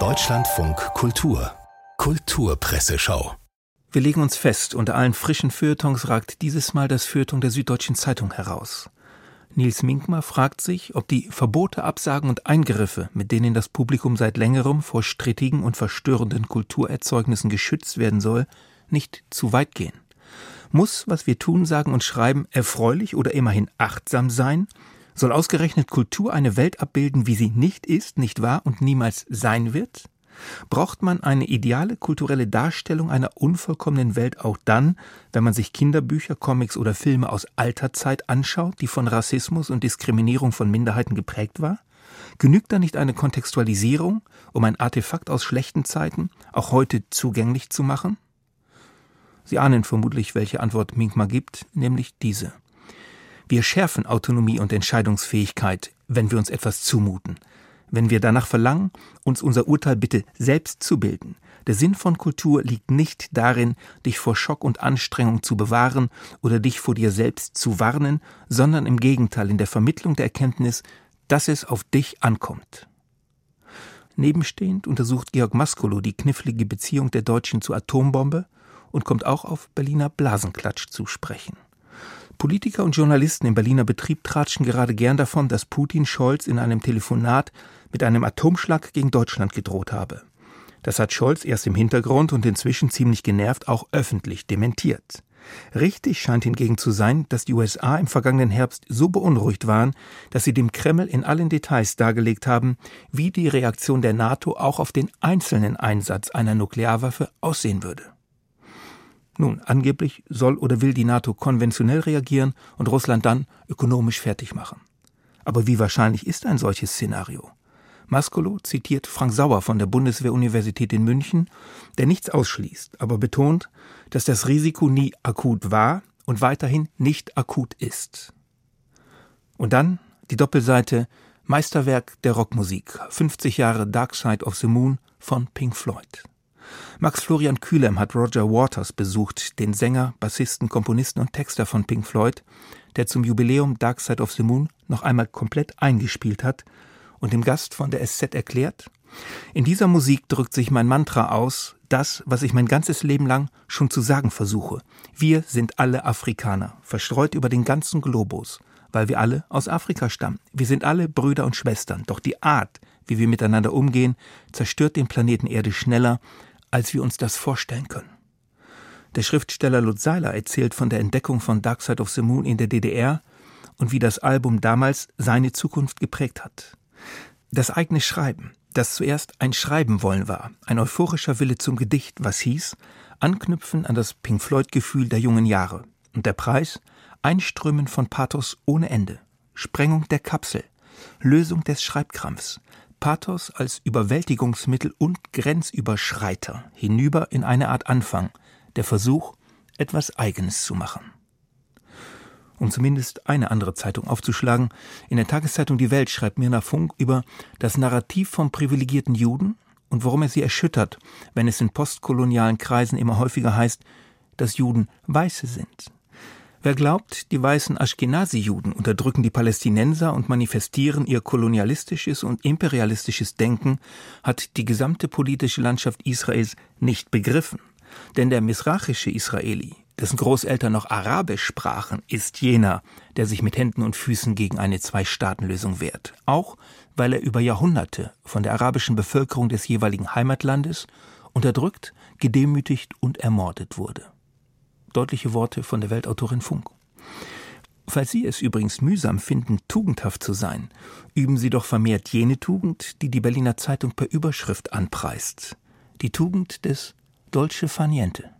Deutschlandfunk Kultur Kulturpresseschau wir legen uns fest, unter allen frischen Feuilletons ragt dieses Mal das Feuilleton der Süddeutschen Zeitung heraus. Nils Minkmar fragt sich, ob die Verbote, Absagen und Eingriffe, mit denen das Publikum seit längerem vor strittigen und verstörenden Kulturerzeugnissen geschützt werden soll, nicht zu weit gehen. Muss, was wir tun, sagen und schreiben, erfreulich oder immerhin achtsam sein? Soll ausgerechnet Kultur eine Welt abbilden, wie sie nicht ist, nicht war und niemals sein wird? Braucht man eine ideale kulturelle Darstellung einer unvollkommenen Welt auch dann, wenn man sich Kinderbücher, Comics oder Filme aus alter Zeit anschaut, die von Rassismus und Diskriminierung von Minderheiten geprägt war? Genügt da nicht eine Kontextualisierung, um ein Artefakt aus schlechten Zeiten auch heute zugänglich zu machen? Sie ahnen vermutlich, welche Antwort Minkma gibt, nämlich diese. Wir schärfen Autonomie und Entscheidungsfähigkeit, wenn wir uns etwas zumuten wenn wir danach verlangen, uns unser Urteil bitte selbst zu bilden. Der Sinn von Kultur liegt nicht darin, dich vor Schock und Anstrengung zu bewahren oder dich vor dir selbst zu warnen, sondern im Gegenteil in der Vermittlung der Erkenntnis, dass es auf dich ankommt. Nebenstehend untersucht Georg Maskolo die knifflige Beziehung der Deutschen zur Atombombe und kommt auch auf Berliner Blasenklatsch zu sprechen. Politiker und Journalisten im Berliner Betrieb tratschen gerade gern davon, dass Putin Scholz in einem Telefonat mit einem Atomschlag gegen Deutschland gedroht habe. Das hat Scholz erst im Hintergrund und inzwischen ziemlich genervt auch öffentlich dementiert. Richtig scheint hingegen zu sein, dass die USA im vergangenen Herbst so beunruhigt waren, dass sie dem Kreml in allen Details dargelegt haben, wie die Reaktion der NATO auch auf den einzelnen Einsatz einer Nuklearwaffe aussehen würde. Nun, angeblich soll oder will die NATO konventionell reagieren und Russland dann ökonomisch fertig machen. Aber wie wahrscheinlich ist ein solches Szenario? Maskolo zitiert Frank Sauer von der Bundeswehr-Universität in München, der nichts ausschließt, aber betont, dass das Risiko nie akut war und weiterhin nicht akut ist. Und dann die Doppelseite Meisterwerk der Rockmusik, 50 Jahre Dark Side of the Moon von Pink Floyd. Max Florian Kühlem hat Roger Waters besucht, den Sänger, Bassisten, Komponisten und Texter von Pink Floyd, der zum Jubiläum Dark Side of the Moon noch einmal komplett eingespielt hat und dem Gast von der SZ erklärt, in dieser Musik drückt sich mein Mantra aus, das, was ich mein ganzes Leben lang schon zu sagen versuche. Wir sind alle Afrikaner, verstreut über den ganzen Globus, weil wir alle aus Afrika stammen. Wir sind alle Brüder und Schwestern, doch die Art, wie wir miteinander umgehen, zerstört den Planeten Erde schneller, als wir uns das vorstellen können. Der Schriftsteller Lutz Seiler erzählt von der Entdeckung von Dark Side of the Moon in der DDR und wie das Album damals seine Zukunft geprägt hat. Das eigene Schreiben, das zuerst ein Schreiben wollen war, ein euphorischer Wille zum Gedicht, was hieß, anknüpfen an das Pink Floyd-Gefühl der jungen Jahre. Und der Preis? Einströmen von Pathos ohne Ende, Sprengung der Kapsel, Lösung des Schreibkrampfs, Pathos als Überwältigungsmittel und Grenzüberschreiter hinüber in eine Art Anfang, der Versuch, etwas Eigenes zu machen um zumindest eine andere Zeitung aufzuschlagen. In der Tageszeitung Die Welt schreibt Mirna Funk über das Narrativ vom privilegierten Juden und warum er sie erschüttert, wenn es in postkolonialen Kreisen immer häufiger heißt, dass Juden Weiße sind. Wer glaubt, die weißen Ashkenazi-Juden unterdrücken die Palästinenser und manifestieren ihr kolonialistisches und imperialistisches Denken, hat die gesamte politische Landschaft Israels nicht begriffen. Denn der misrachische Israeli, dessen Großeltern noch Arabisch sprachen, ist jener, der sich mit Händen und Füßen gegen eine Zwei-Staaten-Lösung wehrt. Auch weil er über Jahrhunderte von der arabischen Bevölkerung des jeweiligen Heimatlandes unterdrückt, gedemütigt und ermordet wurde. Deutliche Worte von der Weltautorin Funk. Falls Sie es übrigens mühsam finden, tugendhaft zu sein, üben Sie doch vermehrt jene Tugend, die die Berliner Zeitung per Überschrift anpreist. Die Tugend des Dolce Faniente.